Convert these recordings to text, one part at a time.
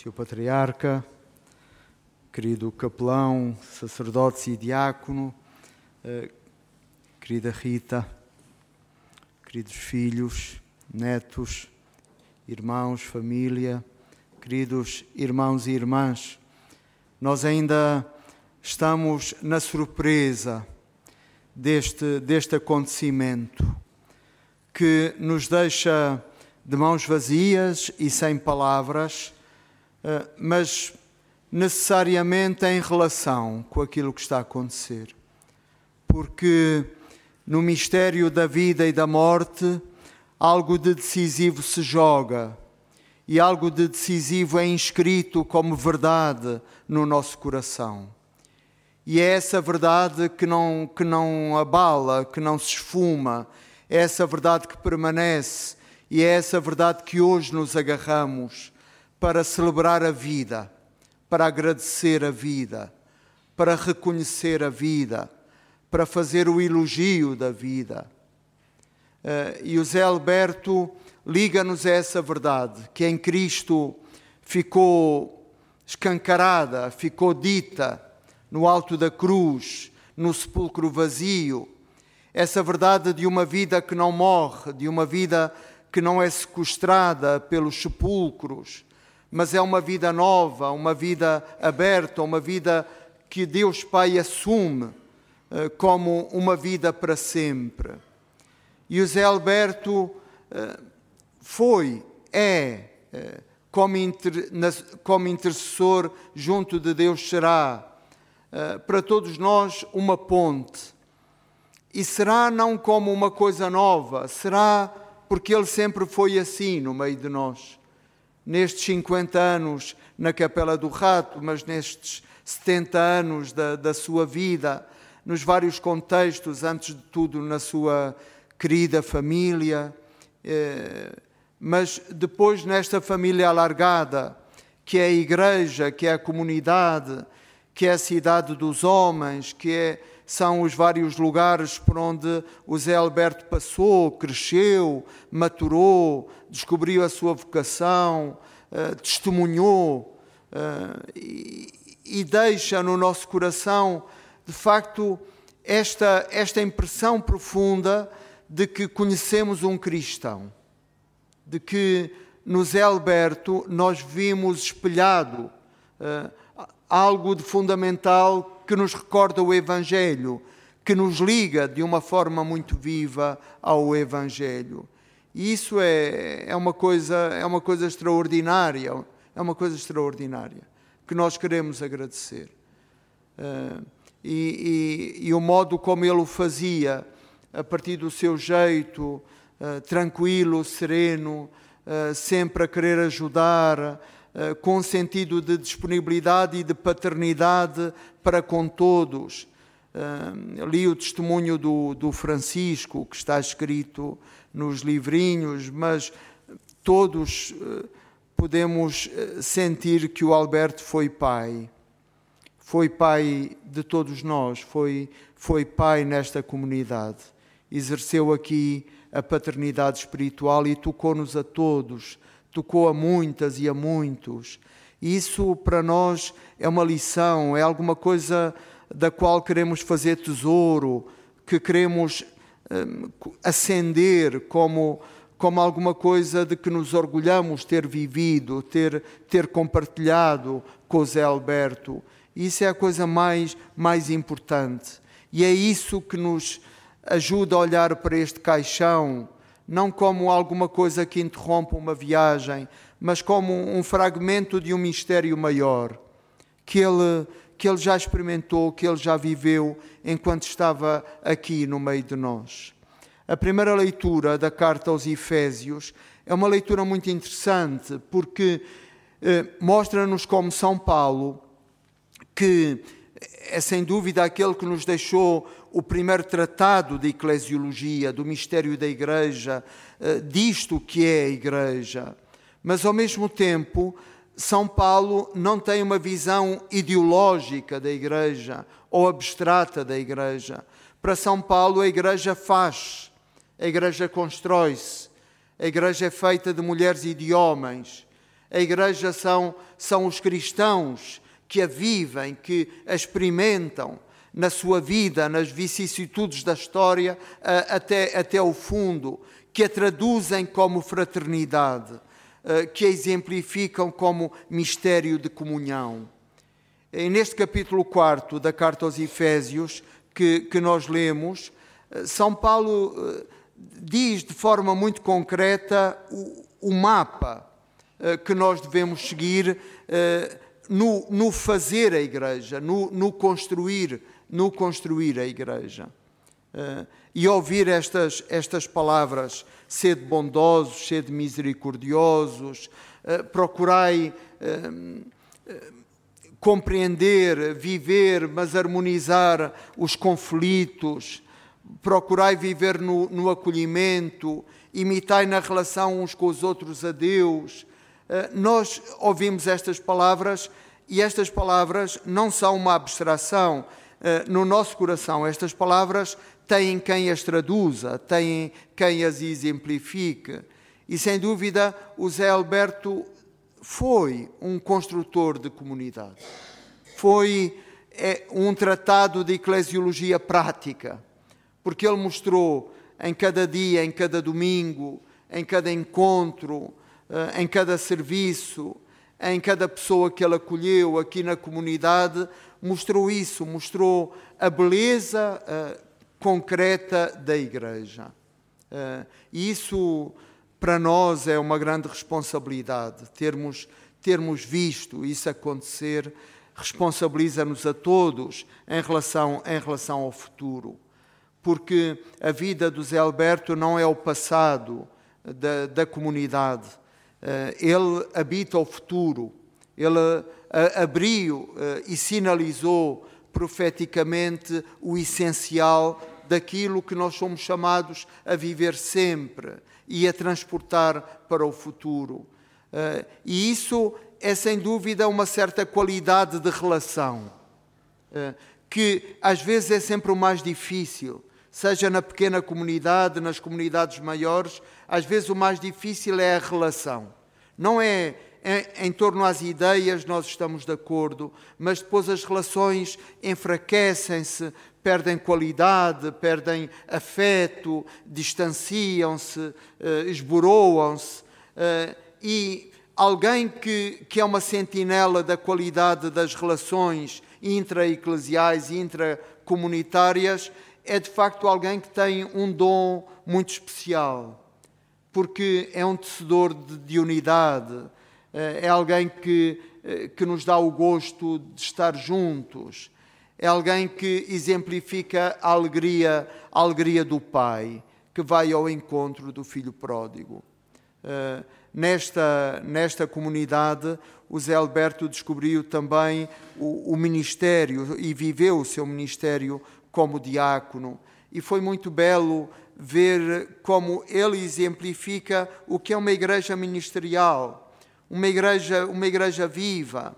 Tio Patriarca, querido capelão, sacerdote e diácono, eh, querida Rita, queridos filhos, netos, irmãos, família, queridos irmãos e irmãs, nós ainda estamos na surpresa deste, deste acontecimento que nos deixa de mãos vazias e sem palavras, mas necessariamente em relação com aquilo que está a acontecer. Porque no mistério da vida e da morte, algo de decisivo se joga e algo de decisivo é inscrito como verdade no nosso coração. E é essa verdade que não, que não abala, que não se esfuma, é essa verdade que permanece e é essa verdade que hoje nos agarramos para celebrar a vida, para agradecer a vida, para reconhecer a vida, para fazer o elogio da vida. Uh, e o Zé Alberto liga-nos a essa verdade, que em Cristo ficou escancarada, ficou dita no alto da cruz, no sepulcro vazio, essa verdade de uma vida que não morre, de uma vida que não é sequestrada pelos sepulcros, mas é uma vida nova, uma vida aberta, uma vida que Deus Pai assume eh, como uma vida para sempre. E o Zé Alberto eh, foi, é, eh, como, como intercessor junto de Deus, será para todos nós uma ponte e será não como uma coisa nova, será porque ele sempre foi assim no meio de nós. Nestes 50 anos na Capela do Rato, mas nestes 70 anos da, da sua vida, nos vários contextos, antes de tudo na sua querida família, eh, mas depois nesta família alargada, que é a igreja, que é a comunidade, que é a cidade dos homens, que é são os vários lugares por onde o Zé Alberto passou, cresceu, maturou, descobriu a sua vocação, uh, testemunhou uh, e, deixa no nosso coração, de facto, esta, esta impressão profunda de que conhecemos um cristão, de que no Zé Alberto nós vimos espelhado uh, algo de fundamental que nos recorda o Evangelho, que nos liga de uma forma muito viva ao Evangelho. E isso é, é, uma coisa, é uma coisa extraordinária, é uma coisa extraordinária, que nós queremos agradecer. Uh, e, e, e, o modo como ele o fazia, a partir do seu jeito, uh, tranquilo, sereno, uh, sempre a querer ajudar, com sentido de disponibilidade e de paternidade para com todos. Uh, li o testemunho do, do, Francisco, que está escrito nos livrinhos, mas todos uh, podemos sentir que o Alberto foi pai. Foi pai de todos nós, foi, foi pai nesta comunidade. Exerceu aqui a paternidade espiritual e tocou-nos a todos tocou a muitas e a muitos. Isso para nós é uma lição, é alguma coisa da qual queremos fazer tesouro, que queremos um, acender como, como alguma coisa de que nos orgulhamos ter vivido, ter, ter compartilhado com o Zé Alberto. Isso é a coisa mais, mais importante. E é isso que nos ajuda a olhar para este caixão não como alguma coisa que interrompa uma viagem, mas como um fragmento de um mistério maior que ele, que ele já experimentou, que ele já viveu enquanto estava aqui no meio de nós. A primeira leitura da carta aos Efésios é uma leitura muito interessante porque eh, mostra-nos como São Paulo, que é sem dúvida aquele que nos deixou o primeiro tratado de eclesiologia, do mistério da Igreja, eh, disto que é a Igreja. Mas, ao mesmo tempo, São Paulo não tem uma visão ideológica da Igreja ou abstrata da Igreja. Para São Paulo, a Igreja faz, a Igreja constrói-se, a Igreja é feita de mulheres e de homens, A igreja são, são os cristãos que a vivem, que a experimentam na sua vida, nas vicissitudes da história, até, até o fundo, que a traduzem como fraternidade, que a exemplificam como mistério de comunhão. E neste capítulo 4 da carta aos Efésios, que, que nós lemos, São Paulo diz de forma muito concreta o, o mapa que nós devemos seguir no, no, fazer a igreja, no, no, construir, no construir a igreja. Uh, e ouvir estas, estas palavras, sede bondosos, sede misericordiosos, procurai compreender, viver, mas harmonizar os conflitos, procurai viver no, no acolhimento, imitai na relação uns com os outros a Deus. Eh, nós ouvimos estas palavras e estas palavras não são uma abstração eh, no nosso coração. Estas palavras têm quem as traduza, têm quem as exemplifique. E sem dúvida, o Zé Alberto foi um construtor de comunidade. Foi é, um tratado de eclesiologia prática porque Ele mostrou em cada dia, em cada domingo, em cada encontro, eh, em cada serviço, em cada pessoa que Ele acolheu aqui na comunidade, mostrou isso, mostrou a beleza uh, concreta da Igreja. Uh, e isso, para nós, é uma grande responsabilidade, termos, termos visto isso acontecer, responsabiliza-nos a todos em relação, em relação ao futuro porque a vida do Zé Alberto não é o passado da, da comunidade. Eh, ele habita o futuro. Ele eh, abriu eh, e sinalizou profeticamente o essencial daquilo que nós somos chamados a viver sempre e a transportar para o futuro. E isso é sem dúvida uma certa qualidade de relação, que às vezes é sempre o mais difícil seja na pequena comunidade, nas comunidades maiores, às vezes o mais difícil é a relação. Não é em, em, torno às ideias nós estamos de acordo, mas depois as relações enfraquecem-se, perdem qualidade, perdem afeto, distanciam-se, eh, esboroam-se. Eh, e alguém que, que é uma sentinela da qualidade das relações intra-eclesiais e intracomunitárias é de facto alguém que tem um dom muito especial, porque é um tecedor de, de unidade, eh, é alguém que, eh, que nos dá o gosto de estar juntos, é alguém que exemplifica a alegria, a alegria do Pai, que vai ao encontro do filho pródigo. Eh, nesta, nesta comunidade, o Zé Alberto descobriu também o, o ministério e viveu o seu ministério como diácono. E foi muito belo ver como ele exemplifica o que é uma igreja ministerial, uma igreja, uma igreja viva,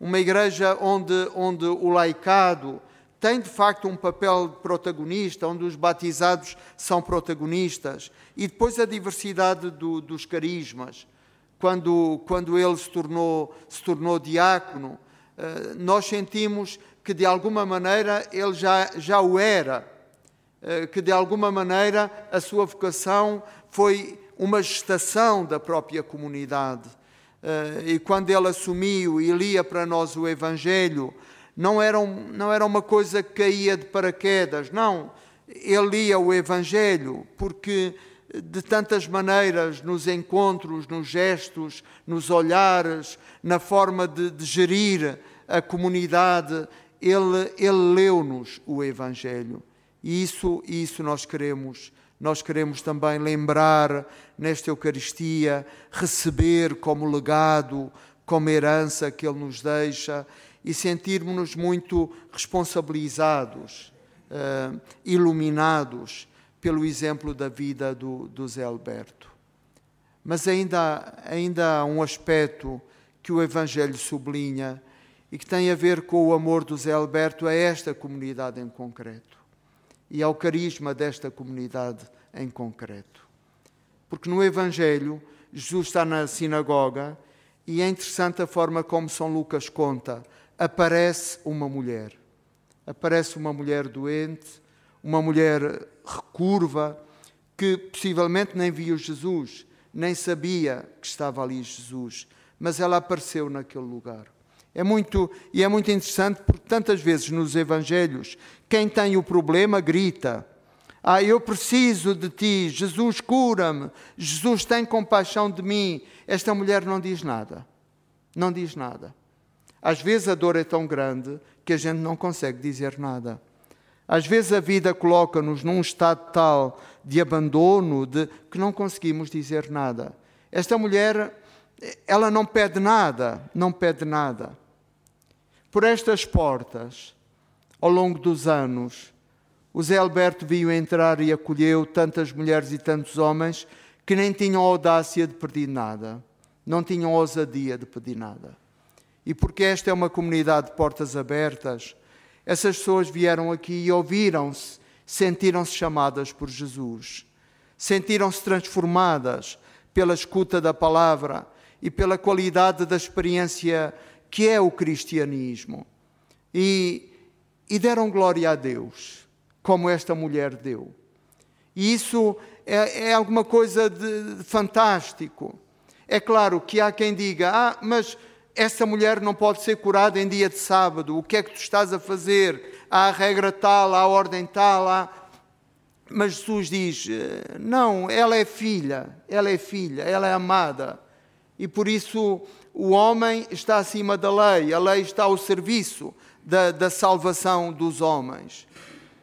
uma igreja onde, onde o laicado tem de facto um papel protagonista, onde os batizados são protagonistas, e depois a diversidade do, dos carismas. Quando, quando ele se tornou, se tornou diácono, eh, nós sentimos que de alguma maneira ele já, já o era, eh, que de alguma maneira a sua vocação foi uma gestação da própria comunidade. Eh, e quando ele assumiu e lia para nós o Evangelho, não era, um, não era uma coisa que caía de paraquedas, não. Ele lia o Evangelho porque de tantas maneiras, nos encontros, nos gestos, nos olhares, na forma de, de gerir a comunidade, ele, ele leu-nos o Evangelho. E isso, isso nós queremos. Nós queremos também lembrar nesta Eucaristia, receber como legado, como herança que Ele nos deixa e sentirmos-nos muito responsabilizados, uh, iluminados pelo exemplo da vida do, do Zé Alberto. Mas ainda, ainda há um aspecto que o Evangelho sublinha e que tem a ver com o amor do Zé Alberto a esta comunidade em concreto e ao carisma desta comunidade em concreto. Porque no Evangelho, Jesus está na sinagoga E é interessante a forma como São Lucas conta. Aparece uma mulher. Aparece uma mulher doente, uma mulher recurva, que possivelmente nem viu Jesus, nem sabia que estava ali Jesus, mas ela apareceu naquele lugar. É muito, e é muito interessante porque tantas vezes nos Evangelhos, quem tem o problema grita: Ah, eu preciso de ti, Jesus cura-me, Jesus tem compaixão de mim. Esta mulher não diz nada. Não diz nada. Às vezes a dor é tão grande que a gente não consegue dizer nada. Às vezes a vida coloca-nos num estado tal de abandono de que não conseguimos dizer nada. Esta mulher, ela não pede nada, não pede nada por estas portas, ao longo dos anos, o Zé Alberto viu entrar e acolheu tantas mulheres e tantos homens que nem tinham audácia de pedir nada, não tinham ousadia de pedir nada. E porque esta é uma comunidade de portas abertas, essas pessoas vieram aqui e ouviram-se, sentiram-se chamadas por Jesus, sentiram-se transformadas pela escuta da palavra e pela qualidade da experiência que é o cristianismo. E, e deram glória a Deus, como esta mulher deu. E isso é, é alguma coisa de, de fantástico. É claro que há quem diga, ah, mas essa mulher não pode ser curada em dia de sábado, o que é que tu estás a fazer? Há a regra tal, há a ordem tal, há... Mas Jesus diz: não, ela é filha, ela é filha, ela é amada. E por isso o homem está acima da lei, a lei está ao serviço da, da salvação dos homens.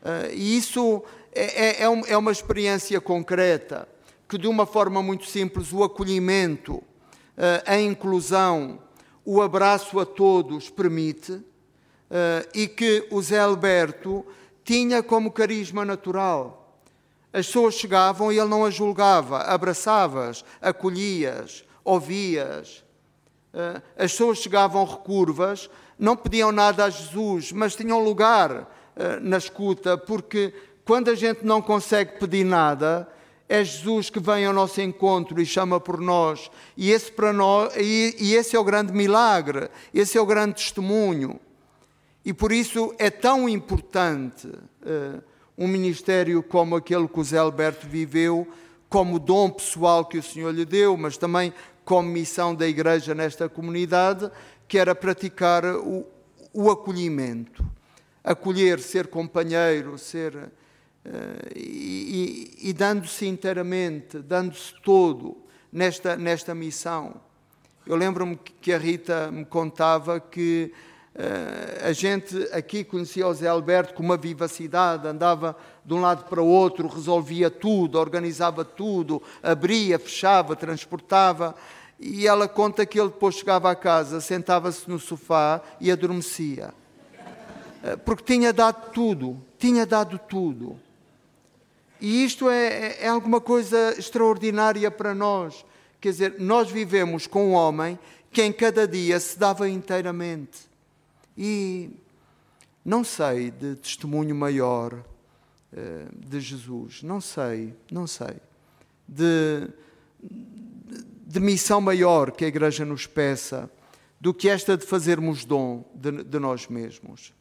Uh, e isso é, é, é, é, uma experiência concreta, que de uma forma muito simples, o acolhimento, uh, a inclusão, o abraço a todos permite, uh, e que o Zé Alberto tinha como carisma natural. As pessoas chegavam e ele não as julgava, abraçavas, acolhias, ouvias. Eh, as pessoas chegavam recurvas, não pediam nada a Jesus, mas tinham lugar eh, na escuta, porque quando a gente não consegue pedir nada, é Jesus que vem ao nosso encontro e chama por nós. E esse, para nós, e, e esse é o grande milagre, esse é o grande testemunho. E por isso é tão importante uh, um ministério como aquele que o Zé Alberto viveu, como dom pessoal que o Senhor lhe deu, mas também como missão da Igreja nesta comunidade, que era praticar o, o acolhimento. Acolher, ser companheiro, ser. Uh, e, e, dando-se inteiramente, dando-se todo nesta, nesta missão. Eu lembro-me que a Rita me contava que uh, a gente aqui conhecia o Zé Alberto com uma vivacidade, andava de um lado para o outro, resolvia tudo, organizava tudo, abria, fechava, transportava. E ela conta que ele depois chegava à casa, sentava-se no sofá e adormecia. Eh, porque tinha dado tudo, tinha dado tudo. E isto é, é, é alguma coisa extraordinária para nós. Quer dizer, nós vivemos com um homem que em cada dia se dava inteiramente. E não sei de testemunho maior uh, de Jesus, não sei, não sei. De, de missão maior que a Igreja nos peça do que esta de fazermos dom de, de nós mesmos.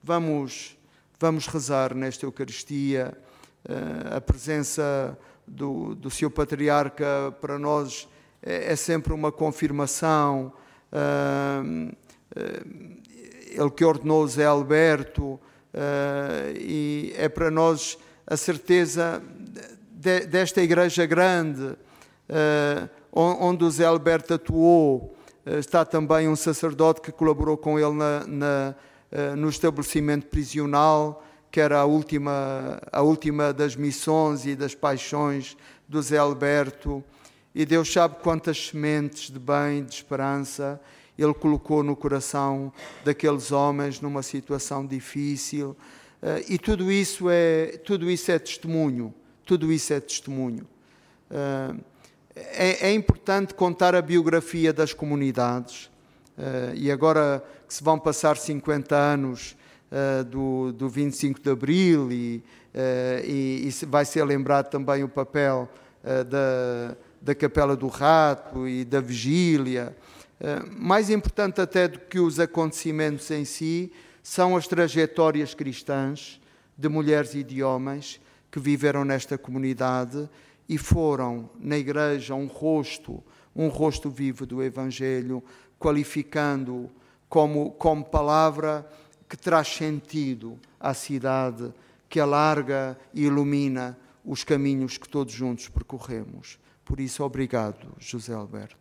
Vamos, vamos rezar nesta Eucaristia. Uh, a presença do, do seu patriarca para nós é, é sempre uma confirmação. Uh, uh, ele que ordenou Zé Alberto, e é para nós a certeza de, desta igreja grande onde o Zé Alberto atuou, eh, está também um sacerdote que colaborou com ele na, na, eh, no estabelecimento prisional, que era a última, a última das missões e das paixões do Zé Alberto. E Deus sabe quantas sementes de bem, de esperança, Ele colocou no coração daqueles homens numa situação difícil. Eh, e tudo isso é, tudo isso é testemunho. Tudo isso é testemunho é, é, importante contar a biografia das comunidades. Uh, e agora que se vão passar 50 anos uh, do, do 25 de Abril e, uh, e, e vai ser lembrado também o papel da, da Capela do Rato e da Vigília. Mais importante até do que os acontecimentos em si, são as trajetórias cristãs de mulheres e de homens que viveram nesta comunidade e foram na igreja um rosto, um rosto vivo do Evangelho, qualificando como, como palavra que traz sentido à cidade, que alarga e ilumina os caminhos que todos juntos percorremos. Por isso, obrigado, José Alberto.